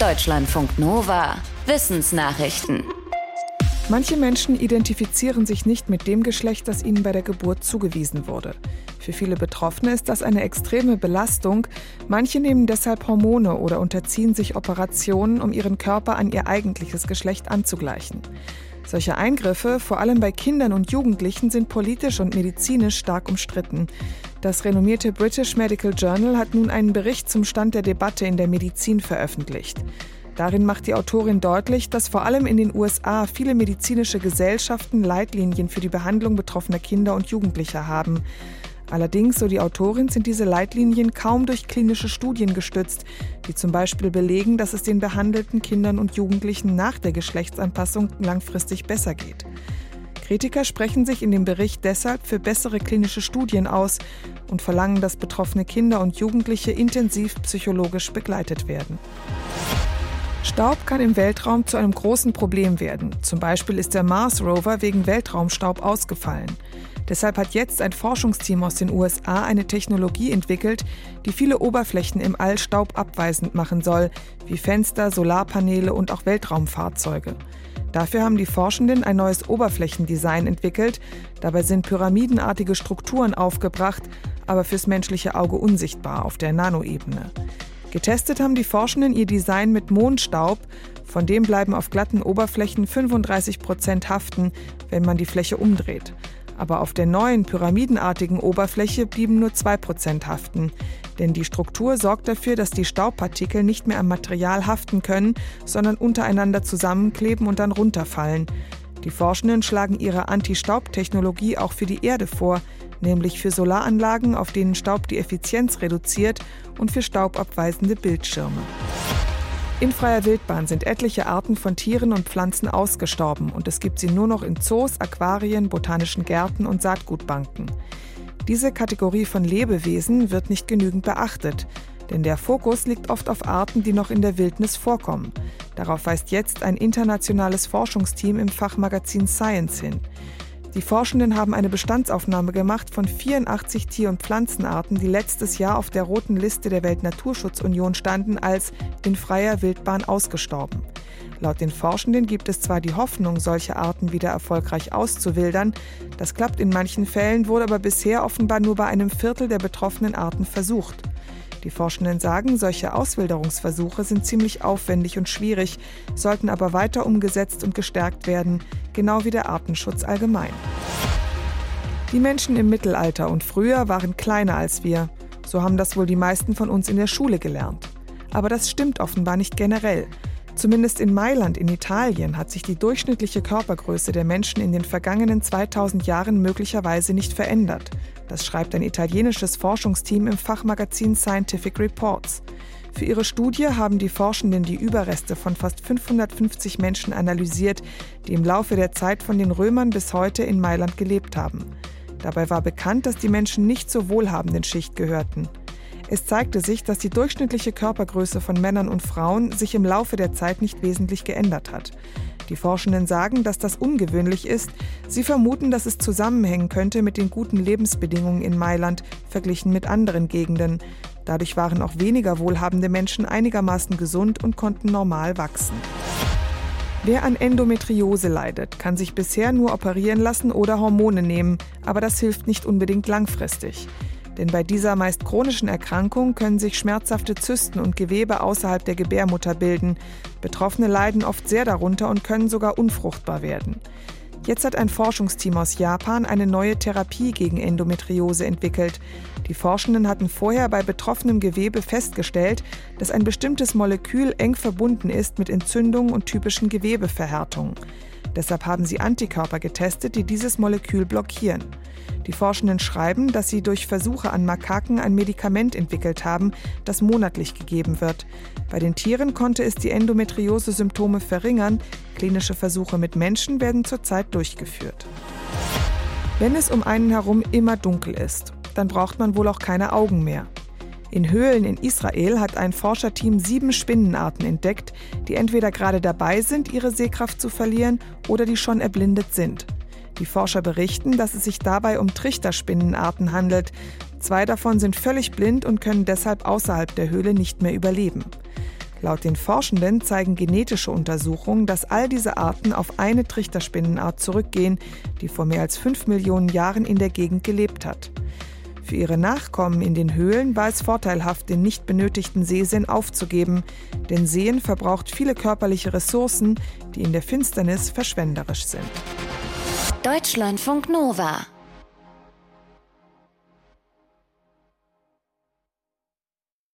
Deutschlandfunk Nova. Wissensnachrichten. Manche Menschen identifizieren sich nicht mit dem Geschlecht, das ihnen bei der Geburt zugewiesen wurde. Für viele Betroffene ist das eine extreme Belastung. Manche nehmen deshalb Hormone oder unterziehen sich Operationen, um ihren Körper an ihr eigentliches Geschlecht anzugleichen. Solche Eingriffe, vor allem bei Kindern und Jugendlichen, sind politisch und medizinisch stark umstritten. Das renommierte British Medical Journal hat nun einen Bericht zum Stand der Debatte in der Medizin veröffentlicht. Darin macht die Autorin deutlich, dass vor allem in den USA viele medizinische Gesellschaften Leitlinien für die Behandlung betroffener Kinder und Jugendlicher haben. Allerdings, so die Autorin, sind diese Leitlinien kaum durch klinische Studien gestützt, die zum Beispiel belegen, dass es den behandelten Kindern und Jugendlichen nach der Geschlechtsanpassung langfristig besser geht. Kritiker sprechen sich in dem Bericht deshalb für bessere klinische Studien aus und verlangen, dass betroffene Kinder und Jugendliche intensiv psychologisch begleitet werden. Staub kann im Weltraum zu einem großen Problem werden. Zum Beispiel ist der Mars Rover wegen Weltraumstaub ausgefallen. Deshalb hat jetzt ein Forschungsteam aus den USA eine Technologie entwickelt, die viele Oberflächen im All staubabweisend machen soll, wie Fenster, Solarpaneele und auch Weltraumfahrzeuge. Dafür haben die Forschenden ein neues Oberflächendesign entwickelt. Dabei sind pyramidenartige Strukturen aufgebracht, aber fürs menschliche Auge unsichtbar auf der Nanoebene. Getestet haben die Forschenden ihr Design mit Mondstaub. Von dem bleiben auf glatten Oberflächen 35 Prozent haften, wenn man die Fläche umdreht aber auf der neuen pyramidenartigen Oberfläche blieben nur 2% haften. Denn die Struktur sorgt dafür, dass die Staubpartikel nicht mehr am Material haften können, sondern untereinander zusammenkleben und dann runterfallen. Die Forschenden schlagen ihre Anti-Staub-Technologie auch für die Erde vor, nämlich für Solaranlagen, auf denen Staub die Effizienz reduziert und für staubabweisende Bildschirme. In freier Wildbahn sind etliche Arten von Tieren und Pflanzen ausgestorben und es gibt sie nur noch in Zoos, Aquarien, botanischen Gärten und Saatgutbanken. Diese Kategorie von Lebewesen wird nicht genügend beachtet, denn der Fokus liegt oft auf Arten, die noch in der Wildnis vorkommen. Darauf weist jetzt ein internationales Forschungsteam im Fachmagazin Science hin. Die Forschenden haben eine Bestandsaufnahme gemacht von 84 Tier- und Pflanzenarten, die letztes Jahr auf der roten Liste der Weltnaturschutzunion standen, als in freier Wildbahn ausgestorben. Laut den Forschenden gibt es zwar die Hoffnung, solche Arten wieder erfolgreich auszuwildern, das klappt in manchen Fällen, wurde aber bisher offenbar nur bei einem Viertel der betroffenen Arten versucht. Die Forschenden sagen, solche Auswilderungsversuche sind ziemlich aufwendig und schwierig, sollten aber weiter umgesetzt und gestärkt werden, genau wie der Artenschutz allgemein. Die Menschen im Mittelalter und früher waren kleiner als wir. So haben das wohl die meisten von uns in der Schule gelernt. Aber das stimmt offenbar nicht generell. Zumindest in Mailand in Italien hat sich die durchschnittliche Körpergröße der Menschen in den vergangenen 2000 Jahren möglicherweise nicht verändert. Das schreibt ein italienisches Forschungsteam im Fachmagazin Scientific Reports. Für ihre Studie haben die Forschenden die Überreste von fast 550 Menschen analysiert, die im Laufe der Zeit von den Römern bis heute in Mailand gelebt haben. Dabei war bekannt, dass die Menschen nicht zur wohlhabenden Schicht gehörten. Es zeigte sich, dass die durchschnittliche Körpergröße von Männern und Frauen sich im Laufe der Zeit nicht wesentlich geändert hat. Die Forschenden sagen, dass das ungewöhnlich ist. Sie vermuten, dass es zusammenhängen könnte mit den guten Lebensbedingungen in Mailand verglichen mit anderen Gegenden. Dadurch waren auch weniger wohlhabende Menschen einigermaßen gesund und konnten normal wachsen. Wer an Endometriose leidet, kann sich bisher nur operieren lassen oder Hormone nehmen, aber das hilft nicht unbedingt langfristig. Denn bei dieser meist chronischen Erkrankung können sich schmerzhafte Zysten und Gewebe außerhalb der Gebärmutter bilden. Betroffene leiden oft sehr darunter und können sogar unfruchtbar werden. Jetzt hat ein Forschungsteam aus Japan eine neue Therapie gegen Endometriose entwickelt. Die Forschenden hatten vorher bei betroffenem Gewebe festgestellt, dass ein bestimmtes Molekül eng verbunden ist mit Entzündungen und typischen Gewebeverhärtungen. Deshalb haben sie Antikörper getestet, die dieses Molekül blockieren. Die Forschenden schreiben, dass sie durch Versuche an Makaken ein Medikament entwickelt haben, das monatlich gegeben wird. Bei den Tieren konnte es die Endometriose-Symptome verringern. Klinische Versuche mit Menschen werden zurzeit durchgeführt. Wenn es um einen herum immer dunkel ist, dann braucht man wohl auch keine Augen mehr. In Höhlen in Israel hat ein Forscherteam sieben Spinnenarten entdeckt, die entweder gerade dabei sind, ihre Sehkraft zu verlieren oder die schon erblindet sind. Die Forscher berichten, dass es sich dabei um Trichterspinnenarten handelt. Zwei davon sind völlig blind und können deshalb außerhalb der Höhle nicht mehr überleben. Laut den Forschenden zeigen genetische Untersuchungen, dass all diese Arten auf eine Trichterspinnenart zurückgehen, die vor mehr als fünf Millionen Jahren in der Gegend gelebt hat. Für ihre Nachkommen in den Höhlen war es vorteilhaft, den nicht benötigten Sehsinn aufzugeben, denn Sehen verbraucht viele körperliche Ressourcen, die in der Finsternis verschwenderisch sind. Deutschlandfunk Nova